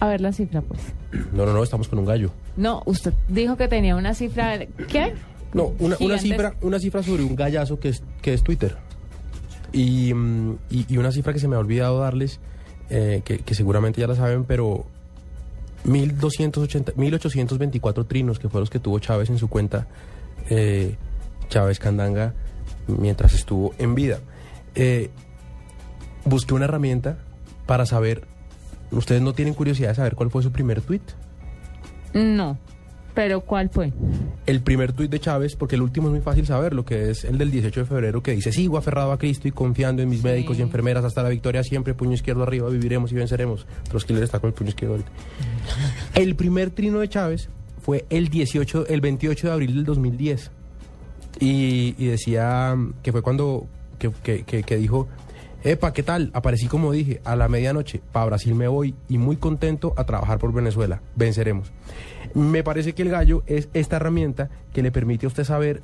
A ver la cifra, pues. No, no, no, estamos con un gallo. No, usted dijo que tenía una cifra. ¿Qué? No, una, una cifra, una cifra sobre un gallazo que es, que es Twitter. Y, mm, y, y una cifra que se me ha olvidado darles, eh, que, que seguramente ya la saben, pero 1280, 1824 trinos, que fueron los que tuvo Chávez en su cuenta, eh, Chávez Candanga, mientras estuvo en vida. Eh, busqué una herramienta para saber, ustedes no tienen curiosidad de saber cuál fue su primer tweet. No. ¿Pero cuál fue? el primer tuit de Chávez, porque el último es muy fácil saber, lo que es el del 18 de febrero, que dice, sigo aferrado a Cristo y confiando en mis médicos y enfermeras hasta la victoria siempre, puño izquierdo arriba, viviremos y venceremos. Está con el puño izquierdo ahorita. El primer trino de Chávez fue el 18, el 28 de abril del 2010. Y, y decía que fue cuando, que, que- que- que dijo, Epa, ¿qué tal? Aparecí como dije, a la medianoche, para Brasil me voy y muy contento a trabajar por Venezuela. Venceremos. Me parece que el gallo es esta herramienta que le permite a usted saber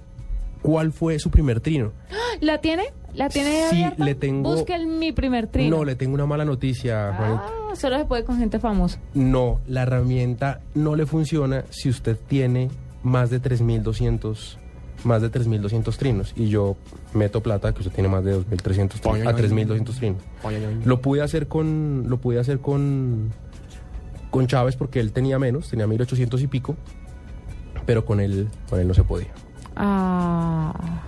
cuál fue su primer trino. ¿La tiene? ¿La tiene Sí, abierta? le tengo- Busque el- mi primer trino. No, le tengo una mala noticia, Juanita. Ah, solo se puede con gente famosa. No, la herramienta no le funciona si usted tiene más de 3200 más de 3200 trinos y yo meto plata que usted tiene más de 2300 trinos, Oye, a oye, 3200 trinos. Lo pude hacer con lo pude hacer con con Chávez porque él tenía menos, tenía 1800 y pico, pero con él con él no se podía. Ah.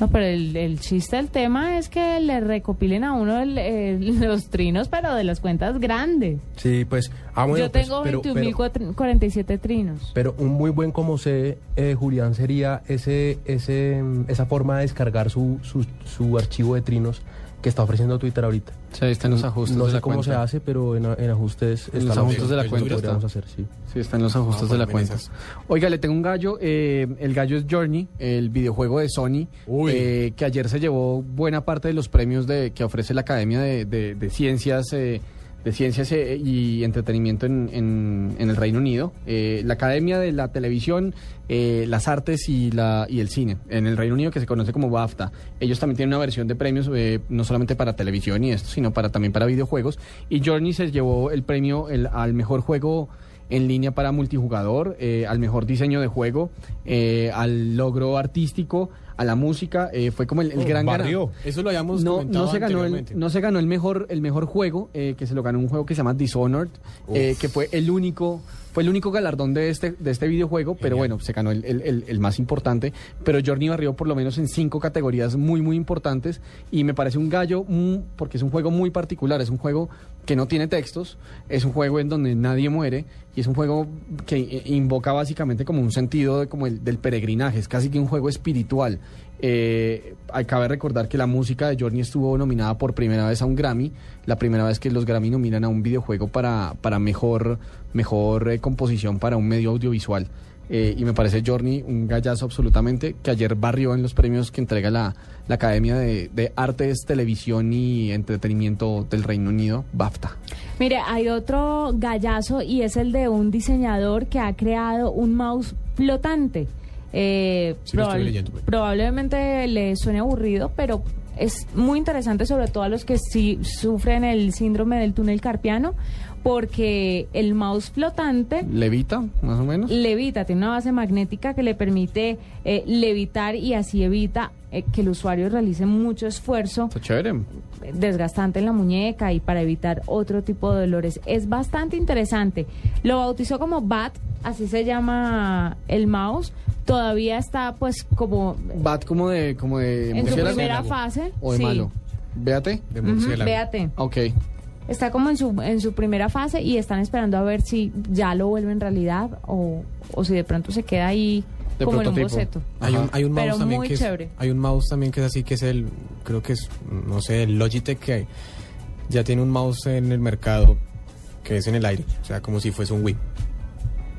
No, pero el, el chiste del tema es que le recopilen a uno el- el- los trinos, pero de las cuentas grandes. Sí, pues ah, bueno, Yo pues, tengo pero- pero- 21.047 trinos. Pero un muy buen como sé, eh, Julián, sería ese, ese, mm, esa forma de descargar su, su, su archivo de trinos que está ofreciendo Twitter ahorita. Sí, ahí están los ajustes no de sé la cómo cuenta. se hace, pero en, en ajustes En los ajustes de la cuenta podríamos está. hacer, sí. Sí, están los ajustes No, de la cuenta. esas. Oiga, le tengo un gallo. eh, el gallo es Journey, el videojuego de Sony, Uy. eh, que ayer se llevó buena parte de los premios de, que ofrece la Academia de, de- de Ciencias. eh, de Ciencias eh, y Entretenimiento en, en- en el Reino Unido, Eh, la Academia de la Televisión, eh, las Artes y, la, y el Cine en el Reino Unido, que se conoce como BAFTA. Ellos también tienen una versión de premios, eh, no solamente para televisión y esto, sino para, también para videojuegos. Y Journey se llevó el premio el- al mejor juego en línea para multijugador, eh, al mejor diseño de juego, eh, al logro artístico, a la música. eh, fue como el, el gran ganador. Eso lo habíamos No, no se ganó el, no se ganó el mejor el mejor juego eh, que se lo ganó un juego que se llama Dishonored eh, que fue el único fue el único galardón de este de este videojuego pero bueno se ganó el, el- el- el más importante pero Journey barrió por lo menos en cinco categorías muy muy importantes y me parece un gallo mm, porque es un juego muy particular es un juego que no tiene textos es un juego en donde nadie muere y es un juego que eh, invoca básicamente como un sentido de, como el, del peregrinaje es casi que un juego espiritual eh, cabe recordar que la música de Journey estuvo nominada por primera vez a un Grammy, la primera vez que los Grammy nominan a un videojuego para, para mejor, mejor eh, composición para un medio audiovisual. Eh, y me parece Journey un gallazo absolutamente, que ayer barrió en los premios que entrega la, la Academia de, de Artes, Televisión y Entretenimiento del Reino Unido, BAFTA. Mire, hay otro gallazo y es el de un diseñador que ha creado un mouse flotante. Eh, Sí, lo estoy probable- leyendo, pues. probablemente le suene aburrido, pero es muy interesante sobre todo a los que sí sufren el síndrome del túnel carpiano, porque el mouse flotante Levita, más o menos. levita, tiene una base magnética que le permite eh, levitar y así evita eh, que el usuario realice mucho esfuerzo Está chévere. desgastante en la muñeca y para evitar otro tipo de dolores. Es bastante interesante. Lo bautizó como BAT, así se llama el mouse. Todavía está pues como Bat como de, como de en su primera fase. o de sí. malo. Véate. De Ujú, murciélago. véate. Ok. Está como en su, en su primera fase y están esperando a ver si ya lo vuelve en realidad o, o si de pronto se queda ahí De como en un boceto. Hay un, hay un mouse Pero también muy que es, chévere. hay un mouse también que es así que es el creo que es no sé el Logitech que ya tiene un mouse en el mercado que es en el aire o sea como si fuese un Wii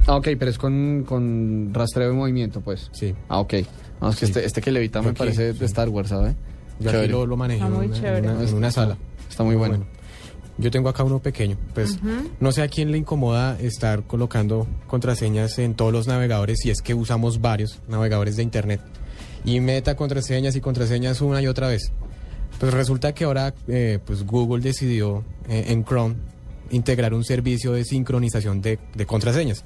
Ah, ok, pero es con, con rastreo de movimiento, pues. sí Ah, ok. No, es que Sí. este, este que levita me parece sí. de Star Wars, ¿sabes? yo aquí lo, lo manejé Está en muy una, en chévere. una- en una sala Está muy bueno. Yo tengo acá uno pequeño pues no sé a quién le incomoda estar colocando contraseñas en todos los navegadores si es que usamos varios navegadores de internet y meta contraseñas y contraseñas una y otra vez. Pues resulta que ahora eh, pues Google decidió eh, en Chrome integrar un servicio de sincronización de, de contraseñas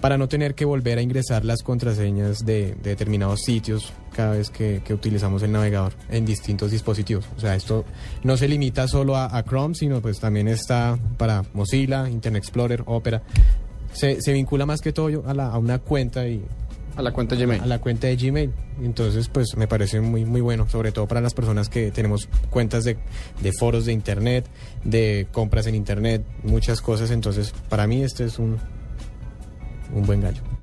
para no tener que volver a ingresar las contraseñas de, de determinados sitios cada vez que, que utilizamos el navegador en distintos dispositivos. O sea, esto no se limita solo a, a Chrome, sino pues también está para Mozilla, Internet Explorer, Opera. Se, se vincula más que todo a, la- a una cuenta y A la cuenta Gmail. a la cuenta de Gmail. Entonces, pues me parece muy muy bueno, sobre todo para las personas que tenemos cuentas de, de foros de internet, de compras en internet, muchas cosas. Entonces, para mí este es un un buen gallo.